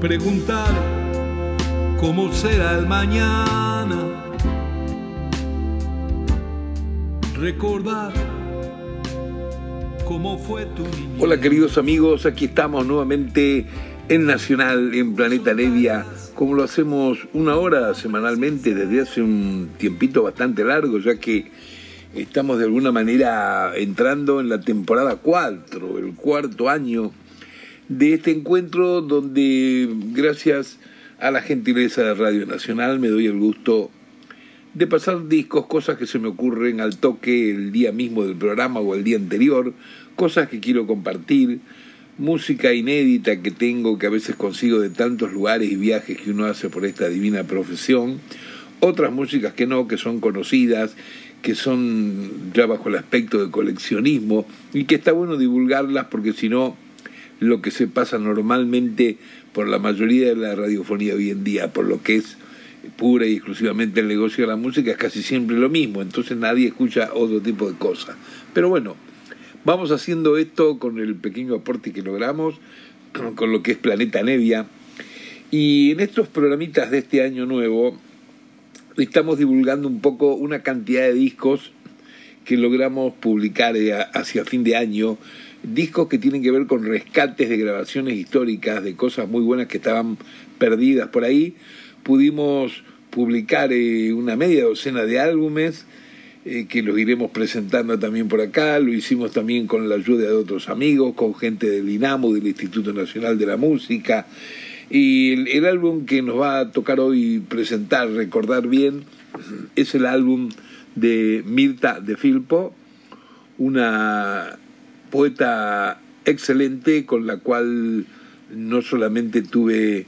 preguntar cómo será el mañana, recordar cómo fue tu. Hola queridos amigos, aquí estamos nuevamente en Nacional, en Planeta Nevia, como lo hacemos una hora semanalmente desde hace un tiempito bastante largo, ya que estamos de alguna manera entrando en la temporada 4, el cuarto año de este encuentro donde gracias a la gentileza de Radio Nacional me doy el gusto de pasar discos, cosas que se me ocurren al toque el día mismo del programa o el día anterior, cosas que quiero compartir, música inédita que tengo que a veces consigo de tantos lugares y viajes que uno hace por esta divina profesión, otras músicas que no, que son conocidas, que son ya bajo el aspecto de coleccionismo y que está bueno divulgarlas porque si no lo que se pasa normalmente por la mayoría de la radiofonía hoy en día, por lo que es pura y exclusivamente el negocio de la música, es casi siempre lo mismo, entonces nadie escucha otro tipo de cosas. Pero bueno, vamos haciendo esto con el pequeño aporte que logramos, con lo que es Planeta Nevia, y en estos programitas de este año nuevo estamos divulgando un poco una cantidad de discos que logramos publicar eh, hacia fin de año, discos que tienen que ver con rescates de grabaciones históricas, de cosas muy buenas que estaban perdidas por ahí. Pudimos publicar eh, una media docena de álbumes eh, que los iremos presentando también por acá. Lo hicimos también con la ayuda de otros amigos, con gente del INAMU, del Instituto Nacional de la Música. Y el, el álbum que nos va a tocar hoy presentar, recordar bien, es el álbum de Mirta de Filpo, una poeta excelente con la cual no solamente tuve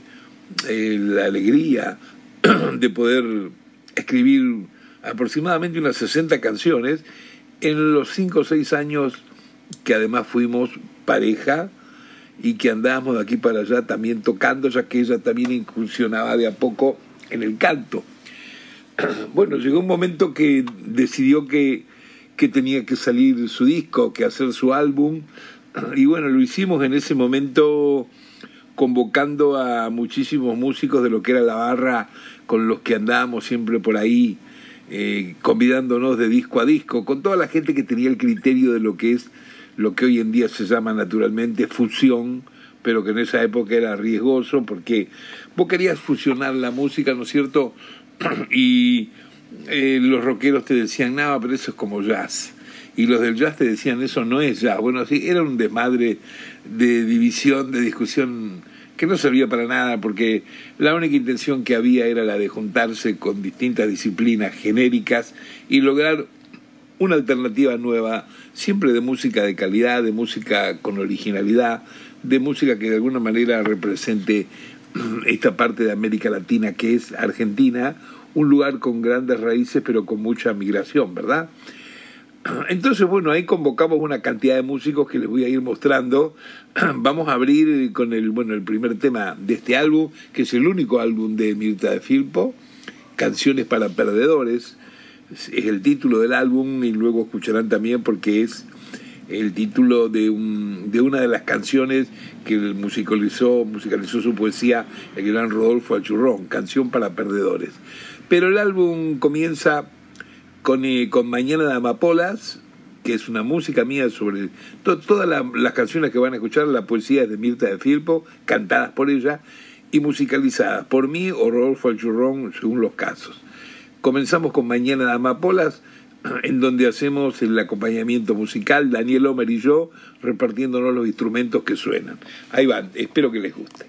eh, la alegría de poder escribir aproximadamente unas 60 canciones en los 5 o 6 años que además fuimos pareja y que andábamos de aquí para allá también tocando, ya que ella también incursionaba de a poco en el canto. Bueno, llegó un momento que decidió que que tenía que salir su disco, que hacer su álbum. Y bueno, lo hicimos en ese momento convocando a muchísimos músicos de lo que era la barra con los que andábamos siempre por ahí, eh, convidándonos de disco a disco, con toda la gente que tenía el criterio de lo que es lo que hoy en día se llama naturalmente fusión, pero que en esa época era riesgoso porque vos querías fusionar la música, ¿no es cierto? y eh, los rockeros te decían, nada, pero eso es como jazz. Y los del jazz te decían, eso no es jazz. Bueno, sí, era un desmadre de división, de discusión que no servía para nada porque la única intención que había era la de juntarse con distintas disciplinas genéricas y lograr una alternativa nueva, siempre de música de calidad, de música con originalidad, de música que de alguna manera represente esta parte de América Latina que es Argentina un lugar con grandes raíces pero con mucha migración, ¿verdad? Entonces, bueno, ahí convocamos una cantidad de músicos que les voy a ir mostrando. Vamos a abrir con el, bueno, el primer tema de este álbum, que es el único álbum de Mirta de Filpo, Canciones para Perdedores. Es el título del álbum y luego escucharán también porque es el título de, un, de una de las canciones que musicalizó, musicalizó su poesía el gran Rodolfo Achurrón, Canción para Perdedores. Pero el álbum comienza con, eh, con Mañana de Amapolas, que es una música mía sobre todas las canciones que van a escuchar, la poesía de Mirta de Filpo, cantadas por ella y musicalizadas por mí o Rodolfo Alchurrón, según los casos. Comenzamos con Mañana de Amapolas, en donde hacemos el acompañamiento musical, Daniel Homer y yo, repartiéndonos los instrumentos que suenan. Ahí van, espero que les guste.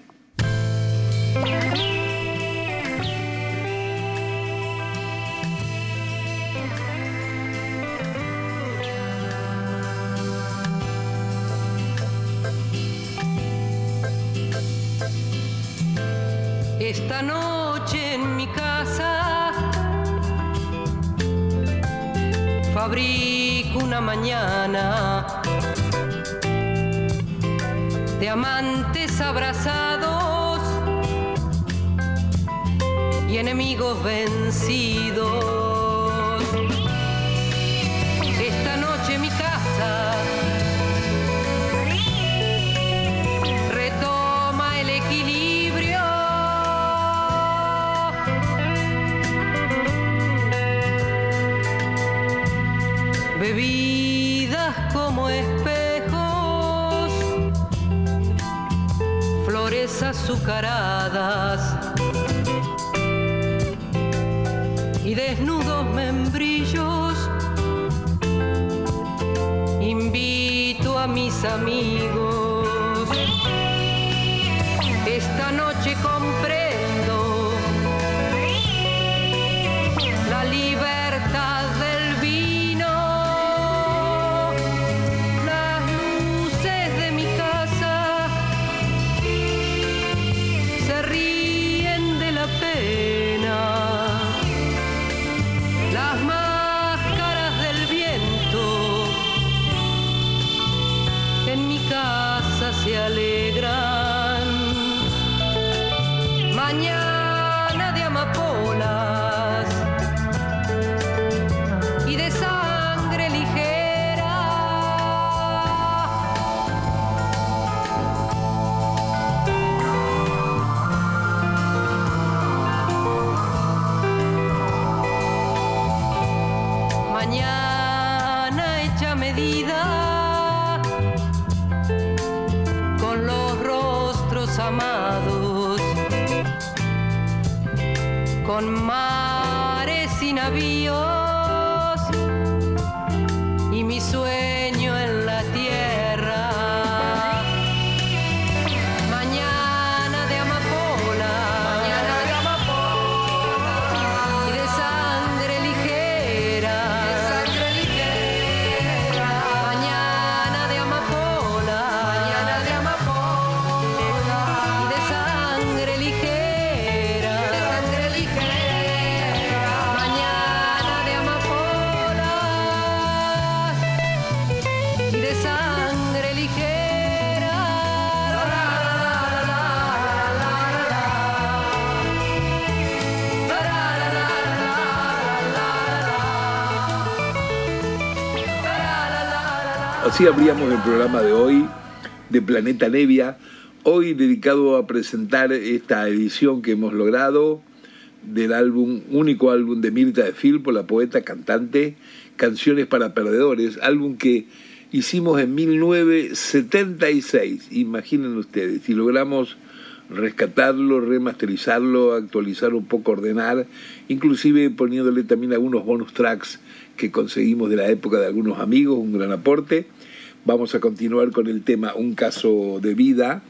Esta noche en mi casa fabrico una mañana de amantes abrazados y enemigos vencidos. Azucaradas y desnudos membrillos. Invito a mis amigos. Así abríamos el programa de hoy de Planeta Nevia, hoy dedicado a presentar esta edición que hemos logrado del álbum, único álbum de Mirta de Filpo, la poeta cantante, Canciones para Perdedores, álbum que hicimos en 1976, imaginen ustedes, y logramos rescatarlo, remasterizarlo, actualizar un poco, ordenar, inclusive poniéndole también algunos bonus tracks que conseguimos de la época de algunos amigos, un gran aporte. Vamos a continuar con el tema Un caso de vida,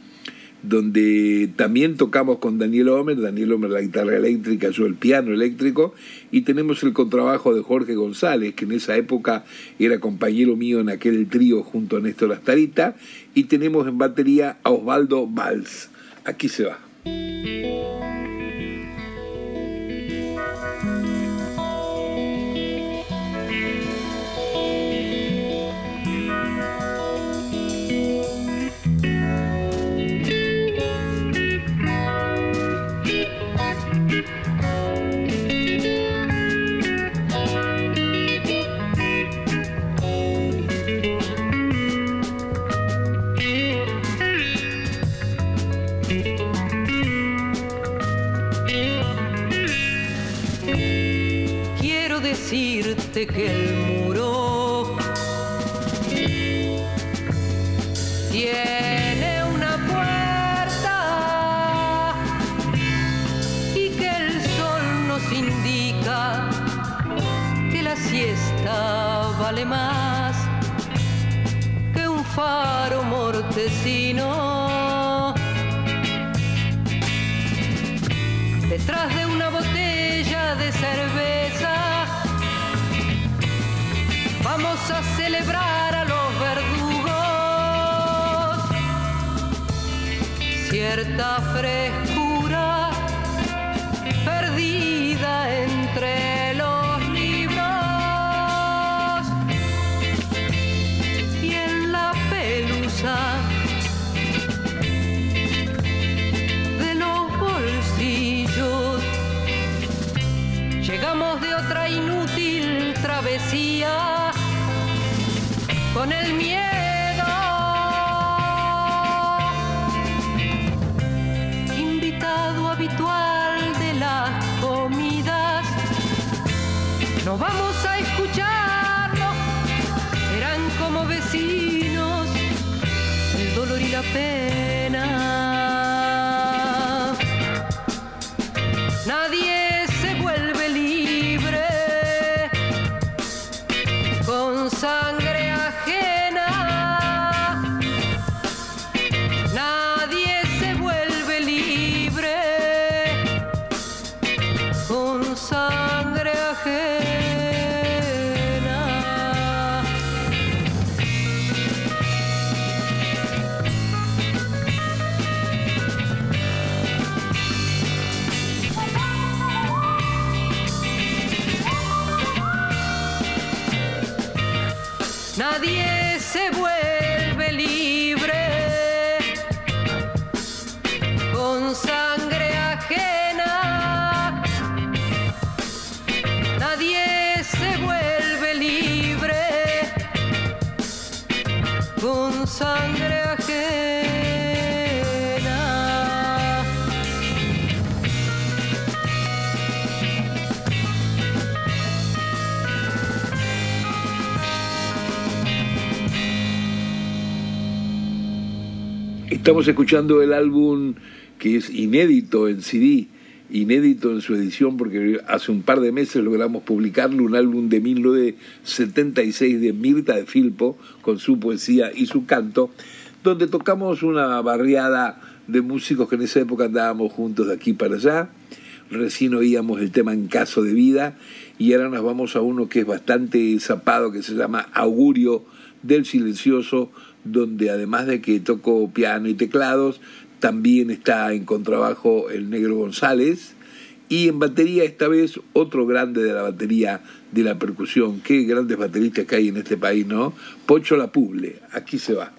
donde también tocamos con Daniel Homer, Daniel Homer la guitarra eléctrica, yo el piano eléctrico, y tenemos el contrabajo de Jorge González, que en esa época era compañero mío en aquel trío junto a Néstor Astarita, y tenemos en batería a Osvaldo Valls. Aquí se va. Vamos a celebrar a los verdugos. Cierta frescura Estamos escuchando el álbum que es inédito en CD, inédito en su edición porque hace un par de meses logramos publicarlo, un álbum de 1976 de Mirta de Filpo con su poesía y su canto, donde tocamos una barriada de músicos que en esa época andábamos juntos de aquí para allá. Recién oíamos el tema En caso de vida y ahora nos vamos a uno que es bastante zapado que se llama Augurio del Silencioso, donde además de que toco piano y teclados, también está en contrabajo el negro González y en batería esta vez otro grande de la batería de la percusión. Qué grandes bateristas que hay en este país, ¿no? Pocho La Puble, aquí se va.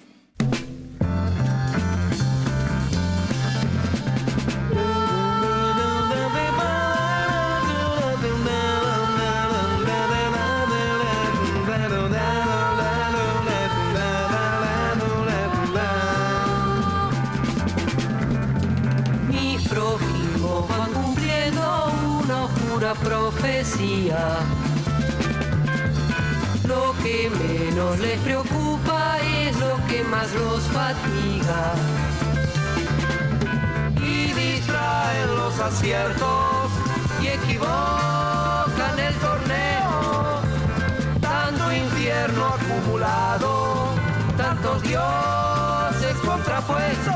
Y distraen los aciertos y equivocan el torneo. Tanto infierno acumulado, tantos dioses contrapuestos.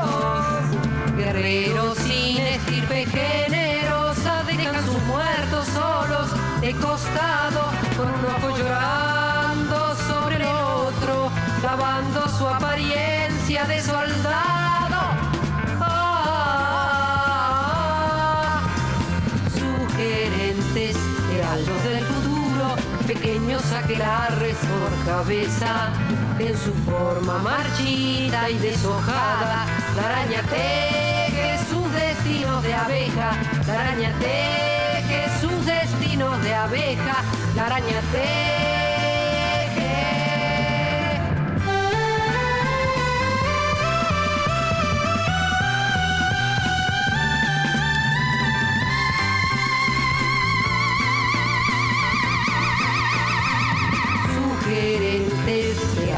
Guerreros sin estirpe generosa dejan sus muertos solos de costado, con un ojo llorando sobre el otro, lavando pequeños aquelarres por cabeza, en su forma marchita y deshojada, la araña teje sus destinos de abeja, la araña teje sus destinos de abeja, la araña.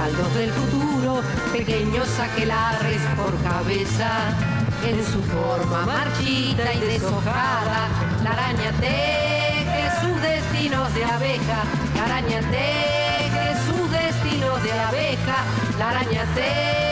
Heraldos del futuro, pequeños aquelarres por cabeza, en su forma marchita y deshojada, la araña teje sus destinos de abeja, la araña teje sus destinos de abeja, la araña teje.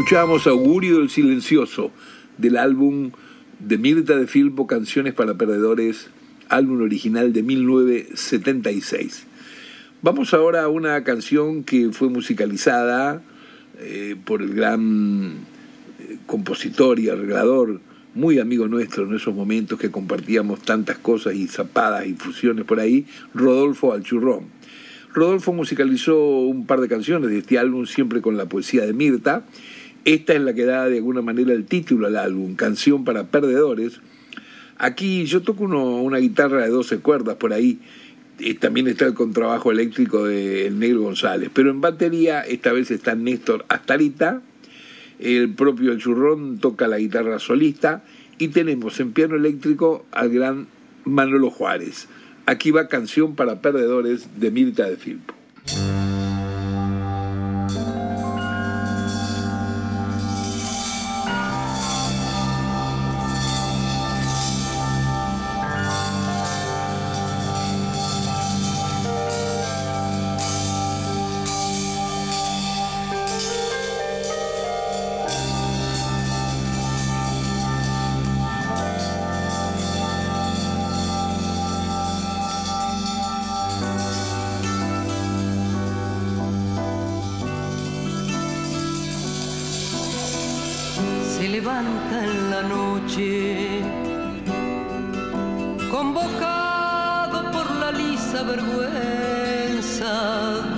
Escuchábamos Augurio del Silencioso del álbum de Mirta de Filpo Canciones para Perdedores, álbum original de 1976. Vamos ahora a una canción que fue musicalizada eh, por el gran eh, compositor y arreglador, muy amigo nuestro en esos momentos que compartíamos tantas cosas y zapadas y fusiones por ahí, Rodolfo Alchurrón. Rodolfo musicalizó un par de canciones de este álbum siempre con la poesía de Mirta esta es la que da de alguna manera el título al álbum, Canción para Perdedores. Aquí yo toco una guitarra de 12 cuerdas por ahí. Eh, también está el contrabajo eléctrico de El Negro González. Pero en batería esta vez está Néstor Astarita. El propio El Churrón toca la guitarra solista. Y tenemos en piano eléctrico al gran Manolo Juárez. Aquí va Canción para Perdedores de Mirta de Filpo.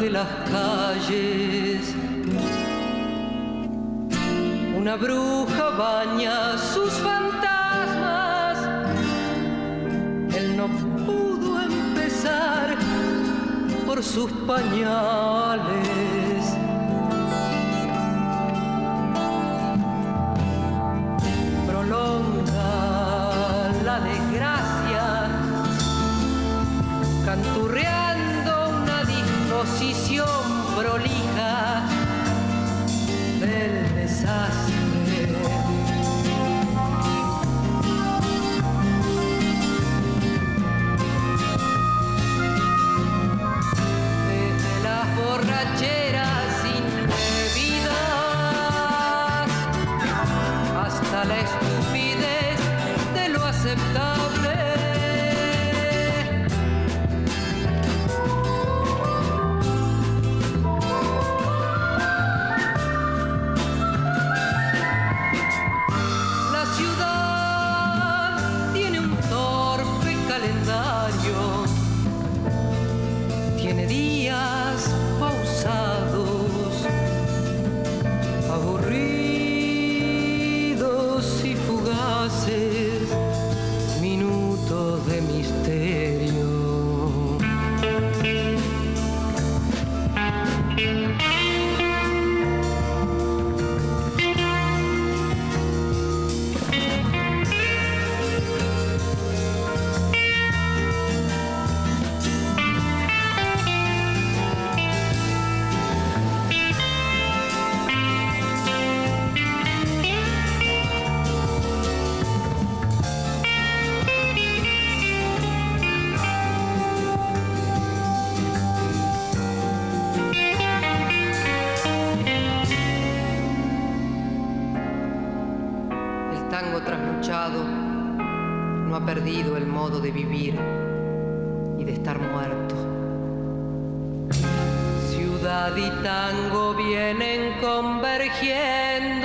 de las calles. Una bruja baña sus fantasmas. Él no pudo empezar por sus pañales. posición prolija del desastre. Desde las borracheras indebidas hasta la estupidez de lo aceptable. el modo de vivir y de estar muerto. Ciudad y tango vienen convergiendo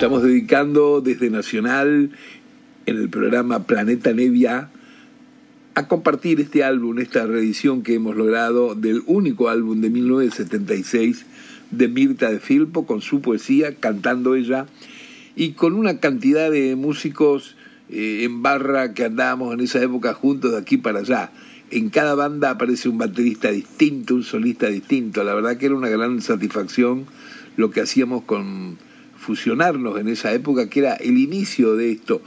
Estamos dedicando desde Nacional en el programa Planeta Nevia a compartir este álbum, esta reedición que hemos logrado del único álbum de 1976 de Mirta de Filpo con su poesía, cantando ella y con una cantidad de músicos eh, en barra que andábamos en esa época juntos de aquí para allá. En cada banda aparece un baterista distinto, un solista distinto. La verdad que era una gran satisfacción lo que hacíamos con fusionarnos en esa época, que era el inicio de esto.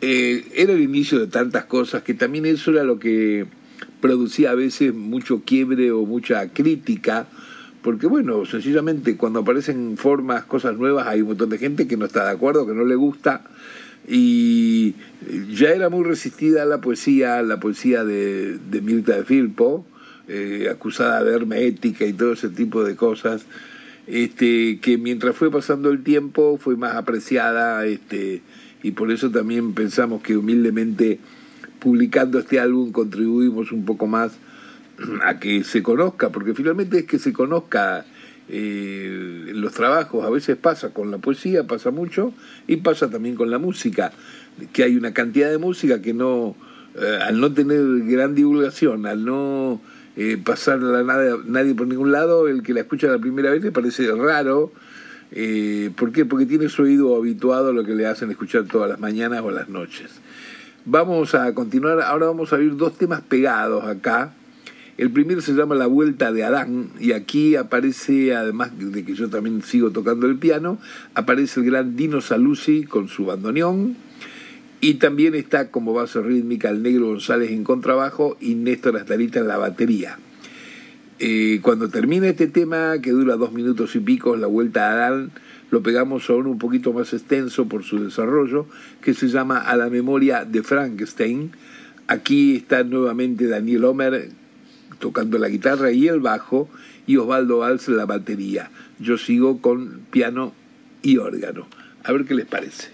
eh, era el inicio de tantas cosas que también eso era lo que producía a veces mucho quiebre o mucha crítica, porque bueno, sencillamente cuando aparecen formas, cosas nuevas, hay un montón de gente que no está de acuerdo, que no le gusta, y ya era muy resistida la poesía, la poesía de, de Mirta de Filpo, eh, acusada de hermética y todo ese tipo de cosas, este, que mientras fue pasando el tiempo fue más apreciada, este, y por eso también pensamos que humildemente publicando este álbum contribuimos un poco más a que se conozca, porque finalmente es que se conozca eh, los trabajos, a veces pasa con la poesía, pasa mucho, y pasa también con la música, que hay una cantidad de música que no, eh, al no tener gran divulgación, al no eh, pasar a nada, nadie por ningún lado, el que la escucha la primera vez le parece raro. Eh, ¿Por qué? Porque tiene su oído habituado a lo que le hacen escuchar todas las mañanas o las noches. Vamos a continuar, ahora vamos a oír dos temas pegados acá. El primero se llama La Vuelta de Adán y aquí aparece, además de que yo también sigo tocando el piano, aparece el gran Dino Saluzzi con su bandoneón y también está como base rítmica el Negro González en contrabajo y Néstor Astarita en la batería. Eh, cuando termina este tema, que dura dos minutos y pico, La Vuelta de Adán, lo pegamos aún un poquito más extenso por su desarrollo, que se llama A la memoria de Frankenstein. Aquí está nuevamente Daniel Homer tocando la guitarra y el bajo, y Osvaldo Valls la batería. Yo sigo con piano y órgano. A ver qué les parece.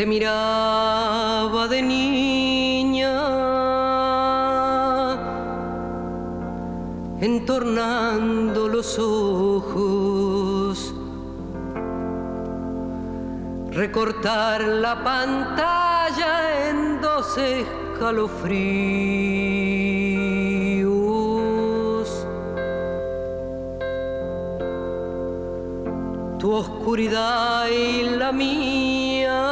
Te miraba de niña, entornando los ojos, recortar la pantalla en dos escalofríos oscuridad y la mía,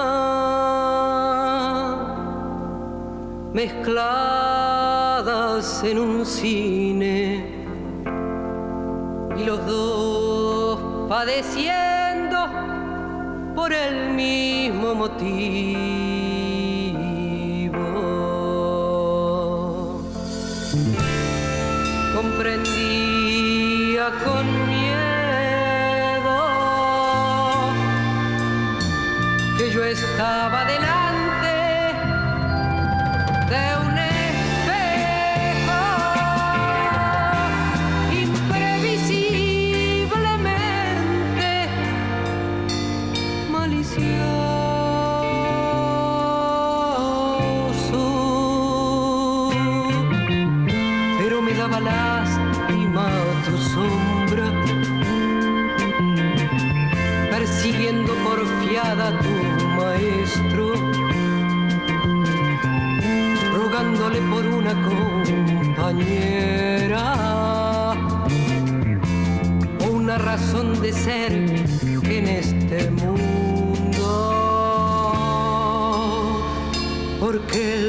mezcladas en un cine, y los dos padeciendo por el mismo motivo. Ser en este mundo, porque él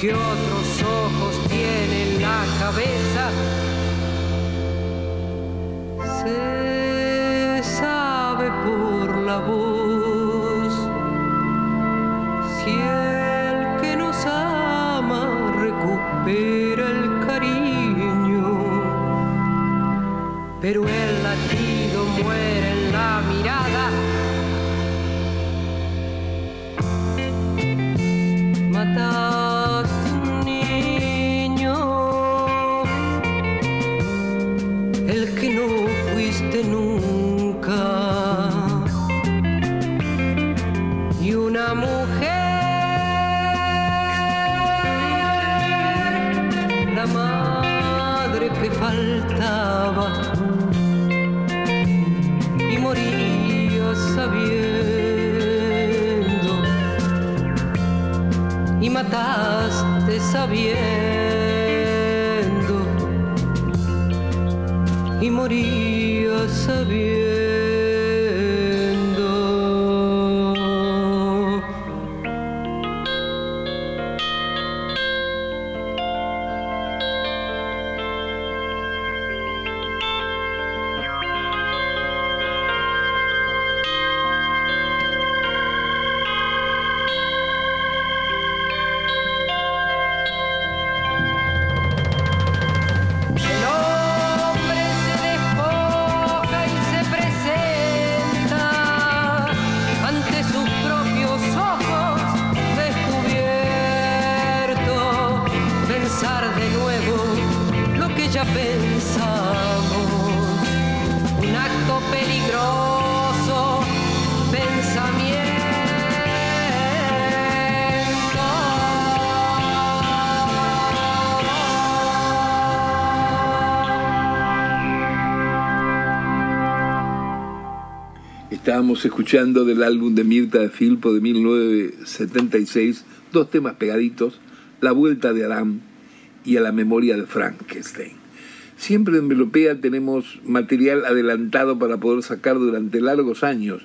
porque otros ojos tienen la cabeza. Se sabe por la voz Estábamos escuchando del álbum de Mirta de Filpo de 1976 dos temas pegaditos, La Vuelta de Adán y A la Memoria de Frankenstein. Siempre en Melopea tenemos material adelantado para poder sacar durante largos años.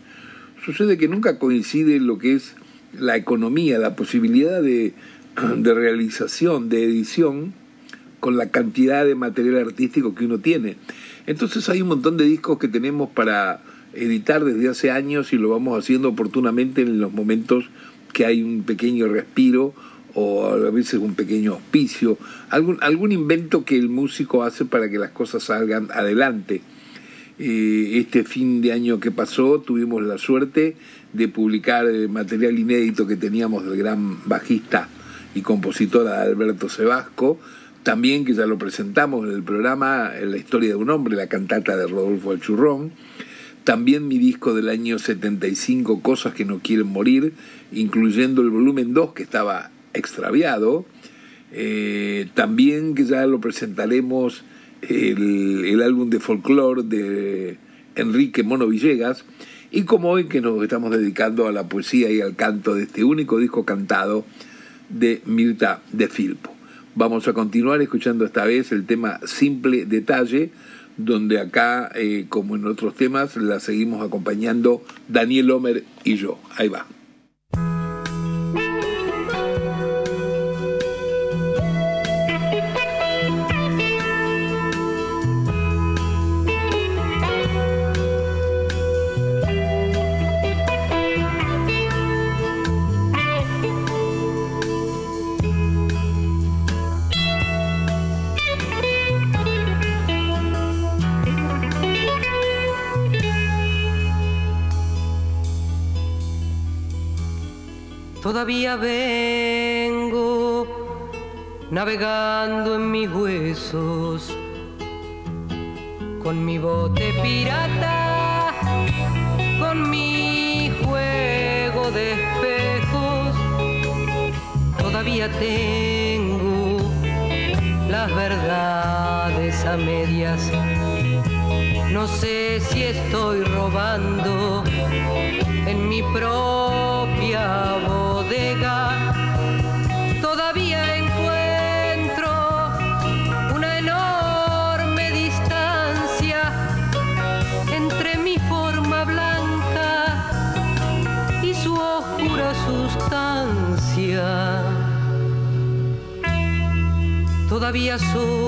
Sucede que nunca coincide lo que es la economía, la posibilidad de, de realización, de edición, con la cantidad de material artístico que uno tiene. Entonces hay un montón de discos que tenemos para editar desde hace años y lo vamos haciendo oportunamente en los momentos que hay un pequeño respiro o a veces un pequeño auspicio, algún, algún invento que el músico hace para que las cosas salgan adelante. Eh, este fin de año que pasó tuvimos la suerte de publicar el material inédito que teníamos del gran bajista y compositora de Alberto Sebasco, también que ya lo presentamos en el programa, la historia de un hombre, la cantata de Rodolfo Alchurrón, también mi disco del año 75, Cosas que no quieren morir, incluyendo el volumen 2 que estaba extraviado, eh, también que ya lo presentaremos el, el álbum de folclore de Enrique Mono Villegas, y como hoy que nos estamos dedicando a la poesía y al canto de este único disco cantado de Mirta de Filpo. Vamos a continuar escuchando esta vez el tema Simple Detalle, donde acá, eh, como en otros temas, la seguimos acompañando Daniel Homer y yo. Ahí va. Todavía vengo navegando en mis huesos con mi bote pirata, con mi juego de espejos. Todavía tengo las verdades a medias. No sé si estoy robando en mi propia bodega. Todavía encuentro una enorme distancia entre mi forma blanca y su oscura sustancia. Todavía soy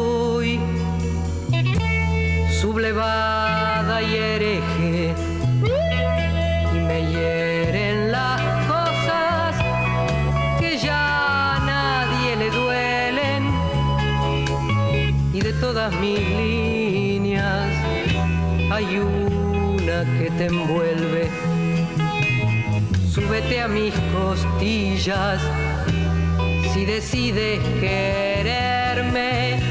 te envuelve. Súbete a mis costillas si decides quererme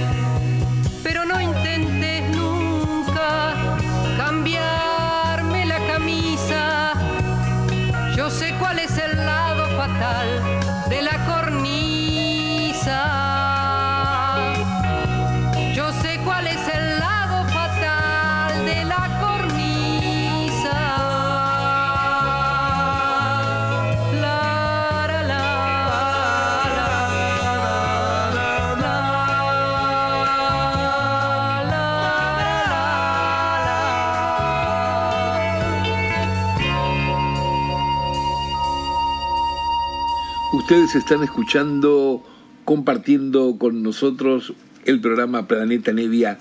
Ustedes están escuchando, compartiendo con nosotros el programa Planeta Nevia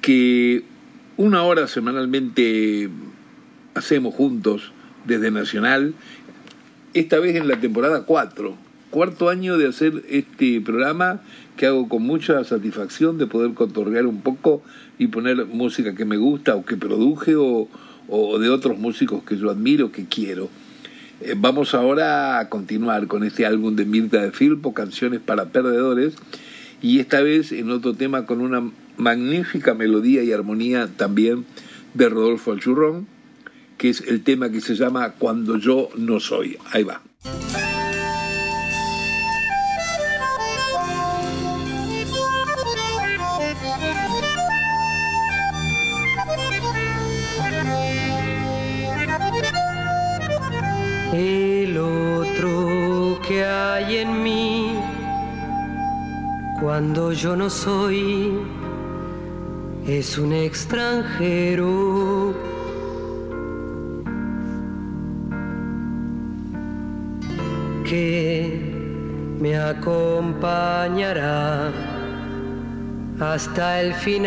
que una hora semanalmente hacemos juntos desde Nacional, esta vez en la temporada 4, cuarto año de hacer este programa que hago con mucha satisfacción de poder cotorrear un poco y poner música que me gusta o que produje o, o de otros músicos que yo admiro, que quiero. Eh, vamos ahora a continuar con este álbum de Mirta de Filpo, Canciones para Perdedores, y esta vez en otro tema con una magnífica melodía y armonía también de Rodolfo Alchurrón, que es el tema que se llama Cuando yo no soy. Ahí va. El otro que hay en mí cuando yo no soy es un extranjero. que me acompañará hasta el final.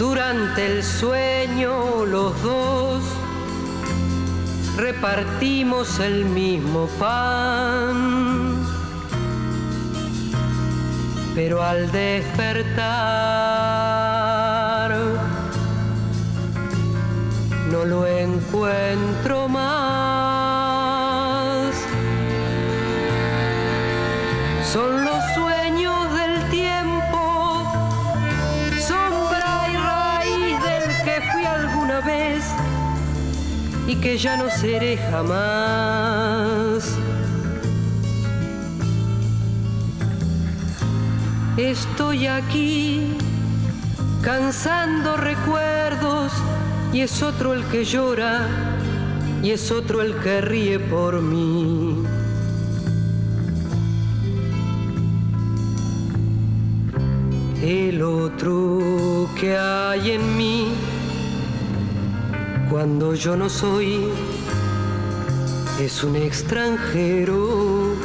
Durante el sueño los dos repartimos el mismo pan, pero al despertar no lo encuentro más. Y que ya no seré jamás. Estoy aquí cansando recuerdos y es otro el que llora y es otro el que ríe por mí. El otro que hay en mí cuando yo no soy es un extranjero.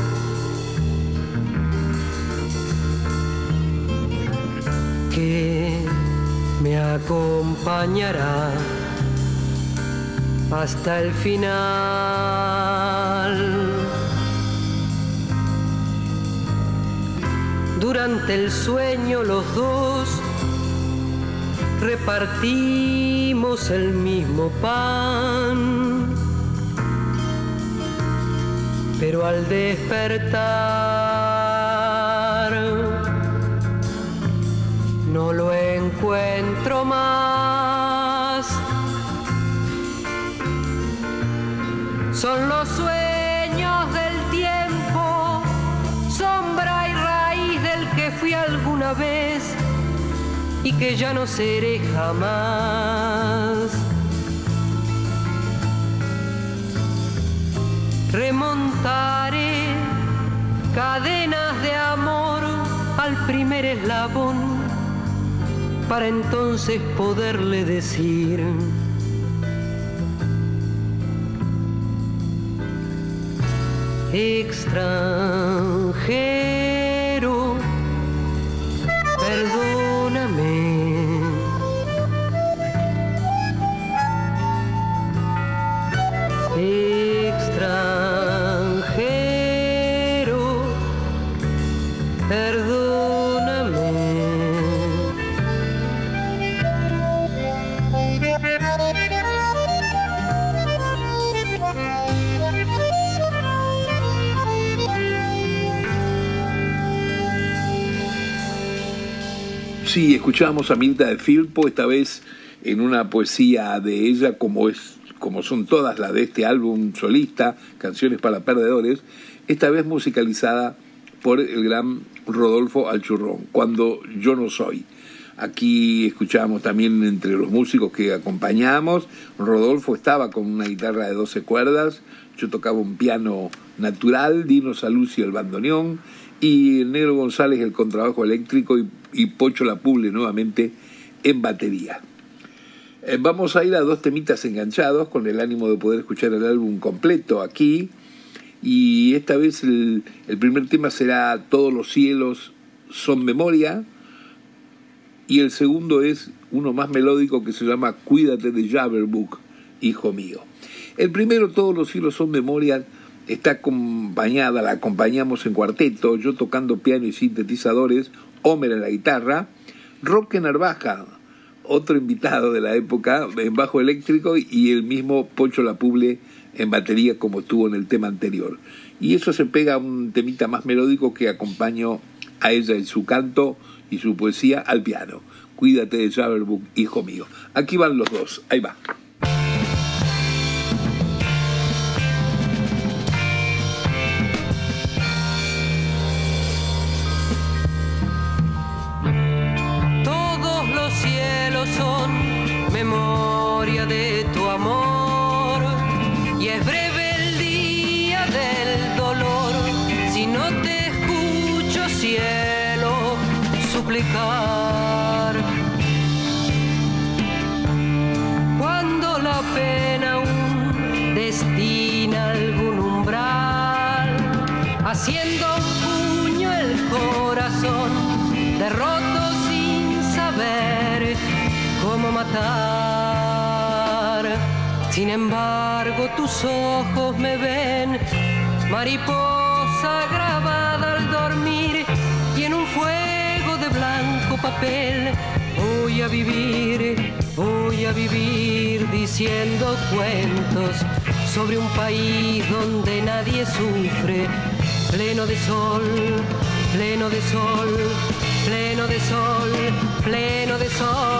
que me acompañará hasta el final. Durante el sueño los dos repartimos el mismo pan, pero al despertar no lo encuentro más. Son los sueños que ya no seré jamás. Remontaré cadenas de amor al primer eslabón para entonces poderle decir extranjero, escuchábamos a Mirta de Filpo, esta vez en una poesía de ella, como es, como son todas las de este álbum solista, Canciones para Perdedores, esta vez musicalizada por el gran Rodolfo Alchurrón, Cuando yo no soy. Aquí escuchábamos también entre los músicos que acompañamos, Rodolfo estaba con una guitarra de 12 cuerdas, yo tocaba un piano natural, Dino Salucio el bandoneón, y el Negro González el contrabajo eléctrico y, Pocho Lapuble nuevamente en batería. Eh, vamos a ir a dos temitas enganchados con el ánimo de poder escuchar el álbum completo aquí. Y esta vez el, el primer tema será Todos los cielos son memoria. Y el segundo es uno más melódico que se llama Cuídate de Jabberbook, hijo mío. El primero, Todos los cielos son memoria, está acompañada, la acompañamos en cuarteto, yo tocando piano y sintetizadores, Homer en la guitarra, Roque Narvaja, otro invitado de la época, en bajo eléctrico, y el mismo Poncho Lapuble en batería como estuvo en el tema anterior. Y eso se pega a un temita más melódico que acompaño a ella en su canto y su poesía al piano. Cuídate de Jabberbook, hijo mío. Aquí van los dos, ahí va. Sin embargo, tus ojos me ven, mariposa grabada al dormir, y en un fuego de blanco papel voy a vivir, voy a vivir diciendo cuentos sobre un país donde nadie sufre, pleno de sol, pleno de sol, pleno de sol, pleno de sol.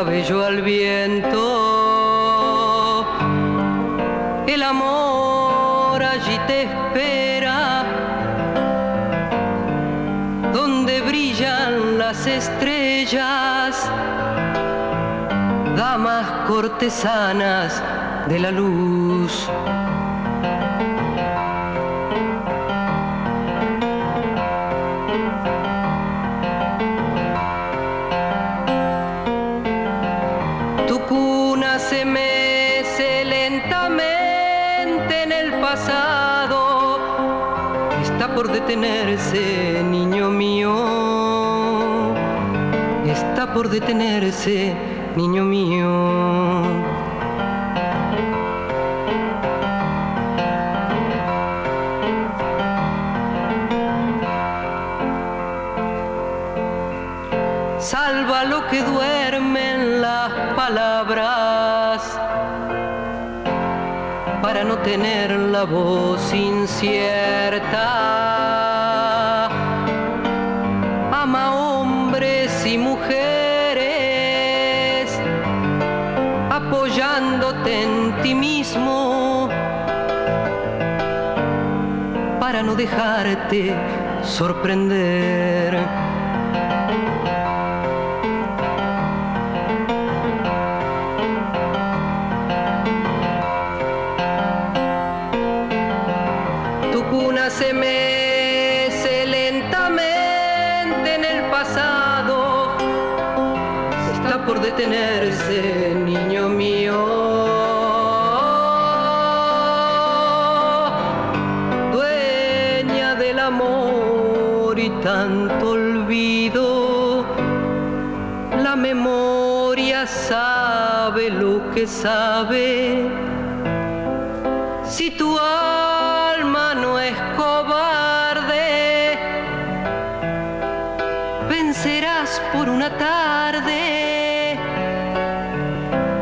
कभी भेजो en el pasado está por detenerse, niño mío. Está por detenerse, niño mío. no tener la voz incierta. Ama hombres y mujeres, apoyándote en ti mismo, para no dejarte sorprender. detenerse, niño mío. Dueña del amor y tanto olvido, la memoria sabe lo que sabe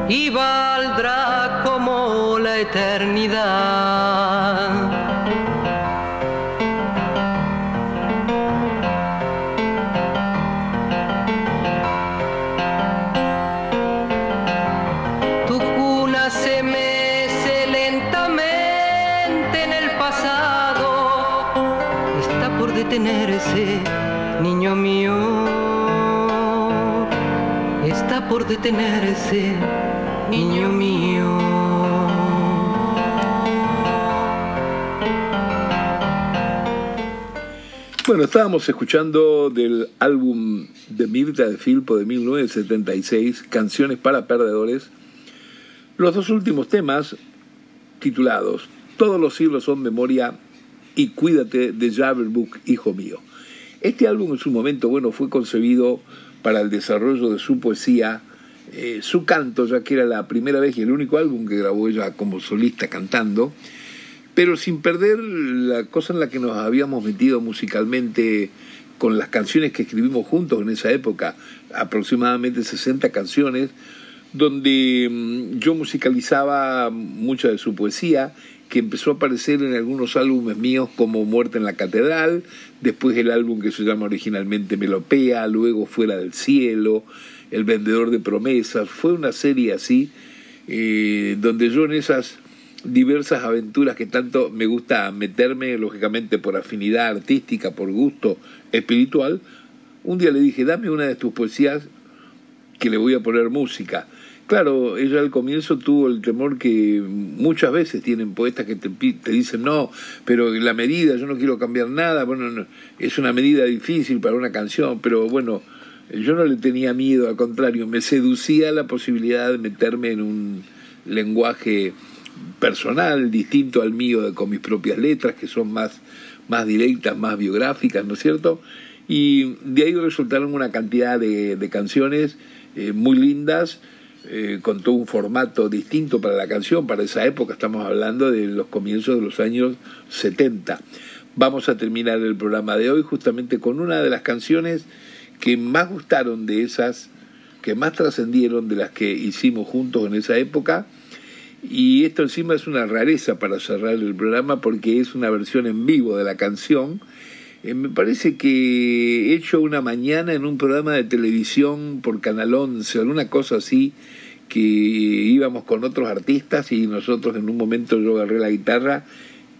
y valdrá como la eternidad. Tu cuna se mece lentamente en el pasado. Está por detenerse, niño mío. Está por detenerse, niño mío. Bueno, estábamos escuchando del álbum de Mirta de Filpo de 1976, Canciones para Perdedores, los dos últimos temas titulados Todos los siglos son memoria y Cuídate de Javelbook, hijo mío. Este álbum en su momento, bueno, fue concebido para el desarrollo de su poesía, eh, su canto, ya que era la primera vez y el único álbum que grabó ella como solista cantando, pero sin perder la cosa en la que nos habíamos metido musicalmente con las canciones que escribimos juntos en esa época, aproximadamente 60 canciones, donde mm, yo musicalizaba mucha de su poesía, que empezó a aparecer en algunos álbumes míos como Muerte en la Catedral, después el álbum que se llama originalmente Melopea, luego Fuera del Cielo, El Vendedor de Promesas, fue una serie así, eh, donde yo en esas diversas aventuras que tanto me gusta meterme, lógicamente por afinidad artística, por gusto espiritual, un día le dije, dame una de tus poesías que le voy a poner música. Claro, ella al comienzo tuvo el temor que muchas veces tienen poetas que te, te dicen, no, pero la medida, yo no quiero cambiar nada, bueno, no, es una medida difícil para una canción, pero bueno, yo no le tenía miedo, al contrario, me seducía la posibilidad de meterme en un lenguaje personal, distinto al mío, con mis propias letras, que son más, más directas, más biográficas, ¿no es cierto? Y de ahí resultaron una cantidad de, canciones eh, muy lindas, eh, con todo un formato distinto para la canción, para esa época, estamos hablando de los comienzos de los años 70. Vamos a terminar el programa de hoy justamente con una de las canciones que más gustaron de esas, que más trascendieron de las que hicimos juntos en esa época, y esto encima es una rareza para cerrar el programa porque es una versión en vivo de la canción. Eh, me parece que he hecho una mañana en un programa de televisión por Canal 11, alguna cosa así, que íbamos con otros artistas y nosotros en un momento yo agarré la guitarra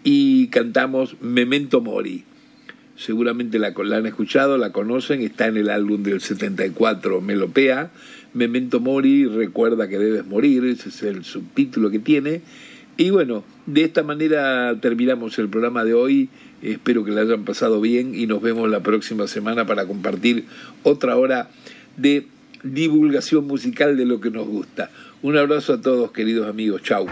y cantamos Memento Mori. Seguramente la, la han escuchado, la conocen, está en el álbum del 74 Melopea. Memento Mori, recuerda que debes morir, ese es el subtítulo que tiene. Y bueno, de esta manera terminamos el programa de hoy. Espero que lo hayan pasado bien y nos vemos la próxima semana para compartir otra hora de divulgación musical de lo que nos gusta. Un abrazo a todos, queridos amigos. Chau.